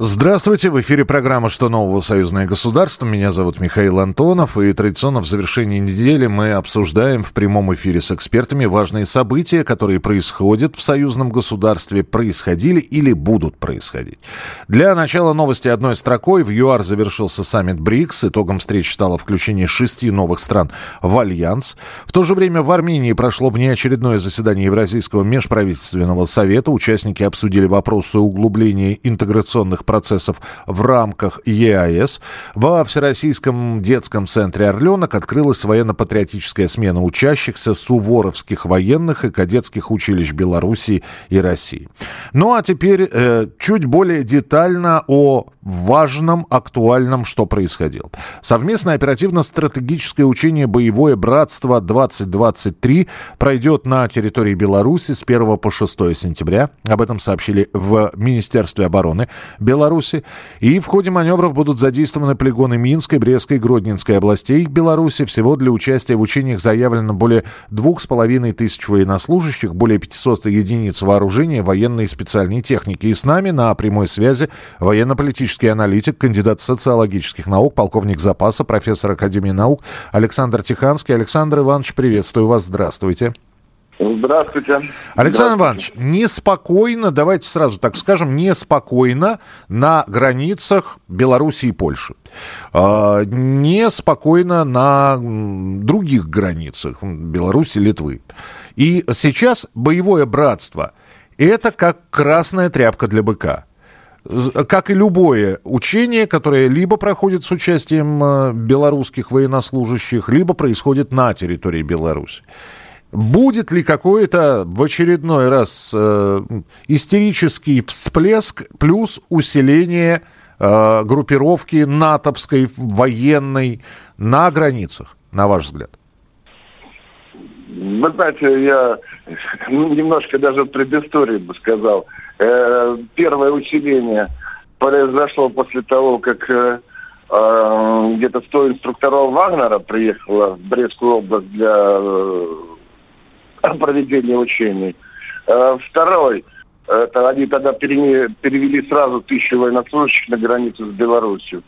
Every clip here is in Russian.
Здравствуйте, в эфире программа «Что нового? Союзное государство». Меня зовут Михаил Антонов, и традиционно в завершении недели мы обсуждаем в прямом эфире с экспертами важные события, которые происходят в союзном государстве, происходили или будут происходить. Для начала новости одной строкой. В ЮАР завершился саммит БРИКС. Итогом встреч стало включение шести новых стран в Альянс. В то же время в Армении прошло внеочередное заседание Евразийского межправительственного совета. Участники обсудили вопросы углубления интеграционных процессов в рамках ЕАЭС. Во Всероссийском детском центре «Орленок» открылась военно-патриотическая смена учащихся суворовских военных и кадетских училищ Белоруссии и России. Ну а теперь э, чуть более детально о важном, актуальном, что происходило. Совместное оперативно-стратегическое учение «Боевое братство-2023» пройдет на территории Беларуси с 1 по 6 сентября. Об этом сообщили в Министерстве обороны Беларуси. И в ходе маневров будут задействованы полигоны Минской, Брестской, Гродненской областей Беларуси. Всего для участия в учениях заявлено более двух с половиной тысяч военнослужащих, более 500 единиц вооружения, военной и специальной техники. И с нами на прямой связи военно-политический политический аналитик, кандидат социологических наук, полковник запаса, профессор Академии наук Александр Тиханский. Александр Иванович, приветствую вас. Здравствуйте. Здравствуйте. Александр Иванович, неспокойно, давайте сразу так скажем, неспокойно на границах Беларуси и Польши. А, неспокойно на других границах Беларуси, Литвы. И сейчас боевое братство – это как красная тряпка для быка как и любое учение, которое либо проходит с участием э, белорусских военнослужащих, либо происходит на территории Беларуси. Будет ли какой-то в очередной раз э, истерический всплеск плюс усиление э, группировки натовской военной на границах, на ваш взгляд? Вы знаете, я немножко даже предыстории бы сказал. Э, первое усиление произошло после того, как э, э, где-то 100 инструкторов Вагнера приехало в Брестскую область для проведения учений. Второй, это они тогда перевели сразу тысячу военнослужащих на границу с Беларусью.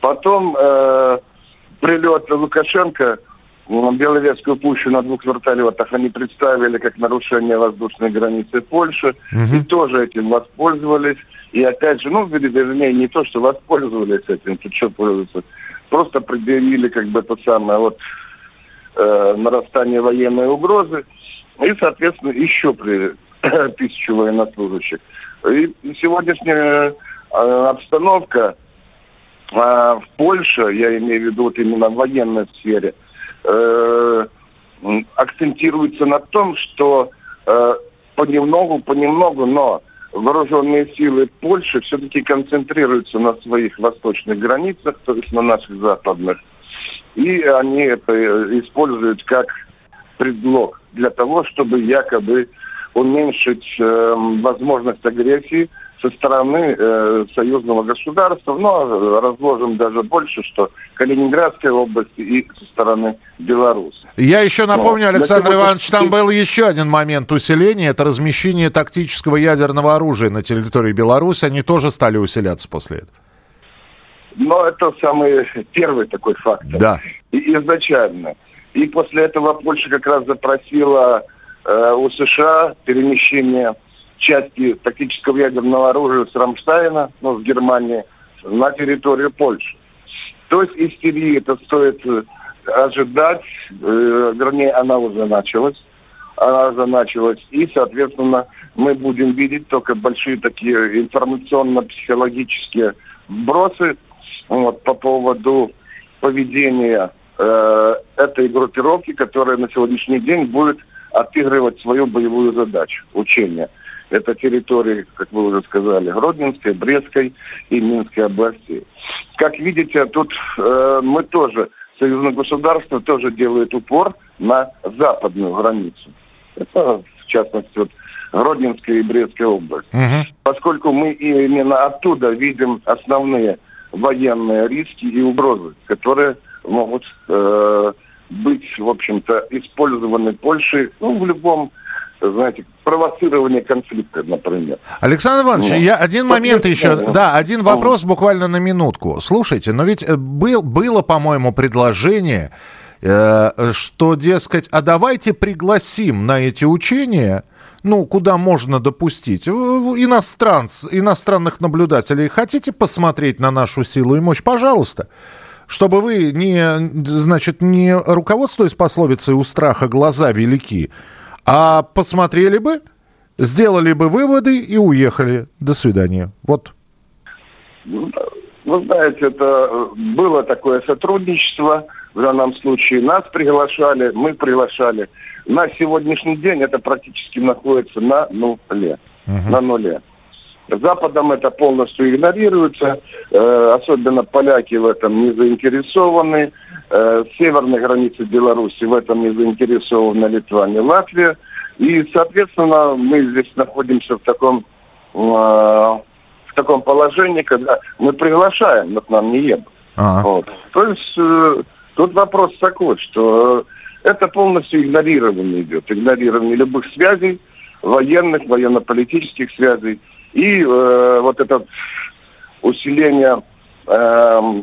Потом э, прилет Лукашенко Беловецкую пущу на двух вертолетах они представили как нарушение воздушной границы Польши. Угу. И тоже этим воспользовались. И опять же, ну, вернее, не то, что воспользовались этим, тут что пользоваться, просто предъявили как бы то самое вот э, нарастание военной угрозы. И, соответственно, еще при тысячу военнослужащих. И сегодняшняя э, обстановка э, в Польше, я имею в виду вот именно в военной сфере – э, акцентируется на том, что э, понемногу, понемногу, но вооруженные силы Польши все-таки концентрируются на своих восточных границах, то есть на наших западных. И они это используют как предлог для того, чтобы якобы уменьшить э, возможность агрессии со стороны э, союзного государства, но разложим даже больше, что Калининградской области и со стороны Беларуси. Я еще напомню, но, Александр Иванович, там был еще один момент усиления, это размещение тактического ядерного оружия на территории Беларуси, они тоже стали усиляться после этого. Но это самый первый такой фактор. Да. И изначально. И после этого Польша как раз запросила э, у США перемещение части тактического ядерного оружия с Рамштайна, ну, в Германии, на территорию Польши. То есть истерии это стоит э, ожидать, э, вернее, она уже началась. Она уже началась. И, соответственно, мы будем видеть только большие такие информационно-психологические вбросы вот, по поводу поведения э, этой группировки, которая на сегодняшний день будет отыгрывать свою боевую задачу, учения. Это территории, как вы уже сказали, Гродненской, Брестской и Минской областей. Как видите, тут э, мы тоже, союзное государство тоже делает упор на западную границу. Это, в частности, вот Гродненская и Брестская область. Угу. Поскольку мы именно оттуда видим основные военные риски и угрозы, которые могут э, быть, в общем-то, использованы Польшей ну, в любом, знаете, провоцирование конфликта, например. Александр Иванович, ну, я один момент еще, да, да один вопрос буквально на минутку. Слушайте, но ведь э, был, было, по-моему, предложение, э, что, дескать, а давайте пригласим на эти учения ну, куда можно допустить. Иностранц, иностранных наблюдателей. Хотите посмотреть на нашу силу и мощь? Пожалуйста. Чтобы вы не, значит, не руководствуясь пословицей «у страха глаза велики», а посмотрели бы, сделали бы выводы и уехали. До свидания. Вот. Вы знаете, это было такое сотрудничество. В данном случае нас приглашали, мы приглашали. На сегодняшний день это практически находится на нуле. Uh-huh. На нуле. Западом это полностью игнорируется, э, особенно поляки в этом не заинтересованы, э, северной границы Беларуси в этом не заинтересованы Литва, Латвия. И, соответственно, мы здесь находимся в таком, э, в таком положении, когда мы приглашаем, но к нам не едут. uh Вот. То есть э, тут вопрос такой, что это полностью игнорирование идет, игнорирование любых связей, военных, военно-политических связей. И э, вот это усиление э,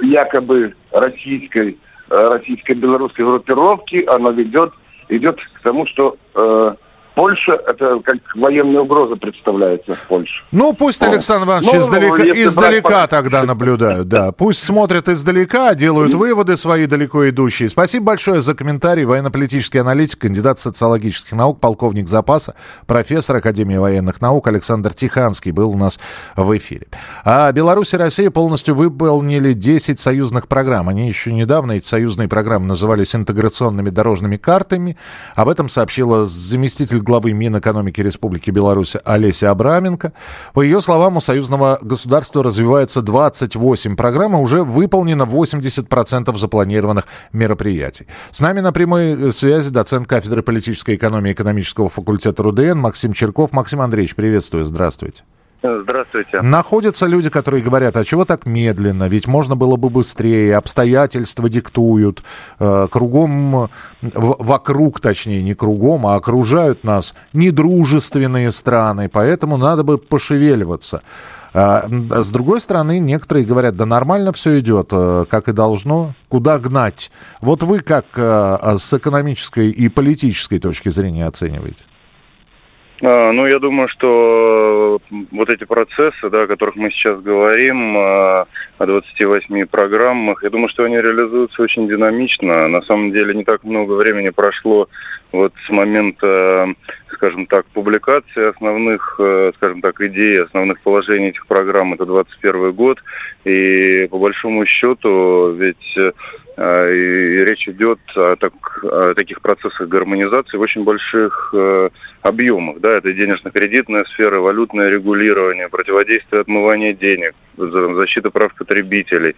якобы российской, э, российско-белорусской группировки, оно ведет, идет к тому, что э, Польша, это как военная угроза представляется в Польше. Ну, пусть Александр Иванович ну, издалека, издалека брать... тогда наблюдают, да. Пусть смотрят издалека, делают выводы свои далеко идущие. Спасибо большое за комментарий. Военно-политический аналитик, кандидат социологических наук, полковник запаса, профессор Академии военных наук Александр Тиханский был у нас в эфире. А Беларусь и Россия полностью выполнили 10 союзных программ. Они еще недавно, эти союзные программы, назывались интеграционными дорожными картами. Об этом сообщила заместитель главы Минэкономики Республики Беларусь Олеся Абраменко. По ее словам, у союзного государства развивается 28 программ, и уже выполнено 80% запланированных мероприятий. С нами на прямой связи доцент кафедры политической экономии экономического факультета РУДН Максим Черков. Максим Андреевич, приветствую, здравствуйте. Здравствуйте. Находятся люди, которые говорят, а чего так медленно? Ведь можно было бы быстрее, обстоятельства диктуют, э, кругом, вокруг, точнее, не кругом, а окружают нас недружественные страны, поэтому надо бы пошевеливаться. А, с другой стороны, некоторые говорят, да нормально все идет, э, как и должно, куда гнать. Вот вы как э, с экономической и политической точки зрения оцениваете? А, ну, я думаю, что вот эти процессы, да, о которых мы сейчас говорим, а, о 28 программах, я думаю, что они реализуются очень динамично. На самом деле не так много времени прошло вот с момента, скажем так, публикации основных, э, скажем так, идей, основных положений этих программ, это 21 год, и по большому счету ведь э, и речь идет о, так, о таких процессах гармонизации в очень больших э, объемах. Да, это денежно-кредитная сфера, валютное регулирование, противодействие отмывания денег, защита прав потребителей.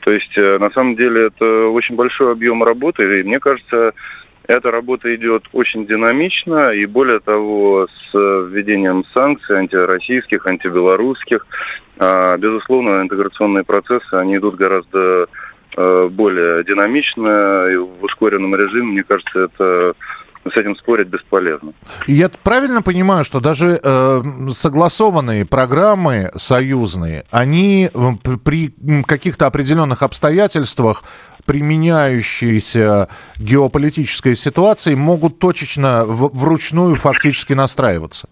То есть, э, на самом деле, это очень большой объем работы, и мне кажется, эта работа идет очень динамично, и более того, с введением санкций антироссийских, антибелорусских, а, безусловно, интеграционные процессы, они идут гораздо э, более динамично и в ускоренном режиме. Мне кажется, это с этим спорить бесполезно. Я правильно понимаю, что даже э, согласованные программы союзные, они э, при каких-то определенных обстоятельствах применяющиеся геополитической ситуации могут точечно в, вручную фактически настраиваться?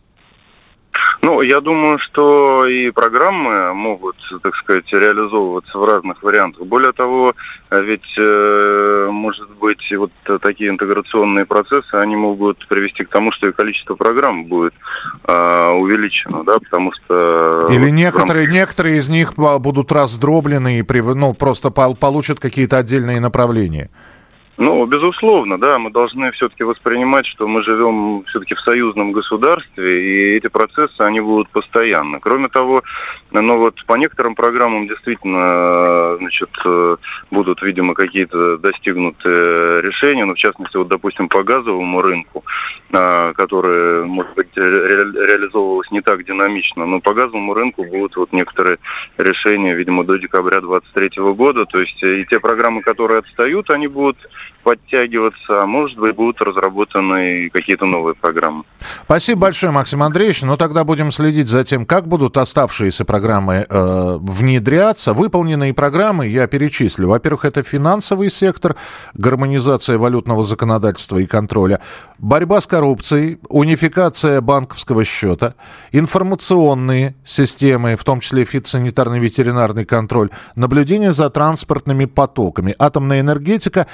Ну, я думаю, что и программы могут, так сказать, реализовываться в разных вариантах. Более того, ведь, э, может быть, вот такие интеграционные процессы, они могут привести к тому, что и количество программ будет э, увеличено, да, потому что... Или некоторые, некоторые из них будут раздроблены и ну, просто получат какие-то отдельные направления. Ну, безусловно, да, мы должны все-таки воспринимать, что мы живем все-таки в союзном государстве, и эти процессы, они будут постоянно. Кроме того, ну вот по некоторым программам действительно, значит, будут, видимо, какие-то достигнуты решения, ну, в частности, вот, допустим, по газовому рынку, а, который, может быть, ре- реализовывалось не так динамично, но по газовому рынку будут вот некоторые решения, видимо, до декабря 2023 года, то есть и те программы, которые отстают, они будут подтягиваться, а может быть будут разработаны какие-то новые программы. Спасибо большое, Максим Андреевич. Ну тогда будем следить за тем, как будут оставшиеся программы э, внедряться. Выполненные программы я перечислю. Во-первых, это финансовый сектор, гармонизация валютного законодательства и контроля, борьба с коррупцией, унификация банковского счета, информационные системы, в том числе фитосанитарный ветеринарный контроль, наблюдение за транспортными потоками, атомная энергетика,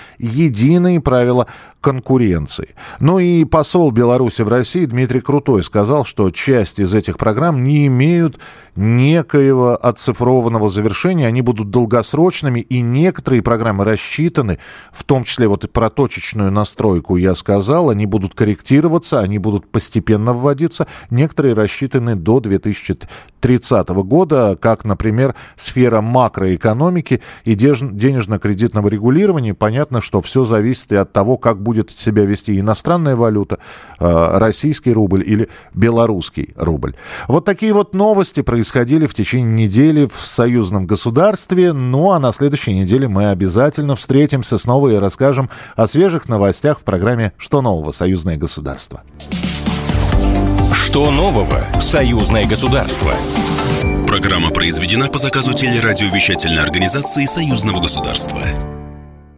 единые правила конкуренции. Ну и посол Беларуси в России Дмитрий Крутой сказал, что часть из этих программ не имеют некоего оцифрованного завершения, они будут долгосрочными, и некоторые программы рассчитаны, в том числе вот и про точечную настройку я сказал, они будут корректироваться, они будут постепенно вводиться, некоторые рассчитаны до 2030 года, как, например, сфера макроэкономики и денежно-кредитного регулирования. Понятно, что все зависит и от того, как будет себя вести иностранная валюта, э, российский рубль или белорусский рубль. Вот такие вот новости происходят происходили в течение недели в союзном государстве. Ну а на следующей неделе мы обязательно встретимся снова и расскажем о свежих новостях в программе «Что нового? Союзное государство». Что нового? Союзное государство. Программа произведена по заказу телерадиовещательной организации Союзного государства.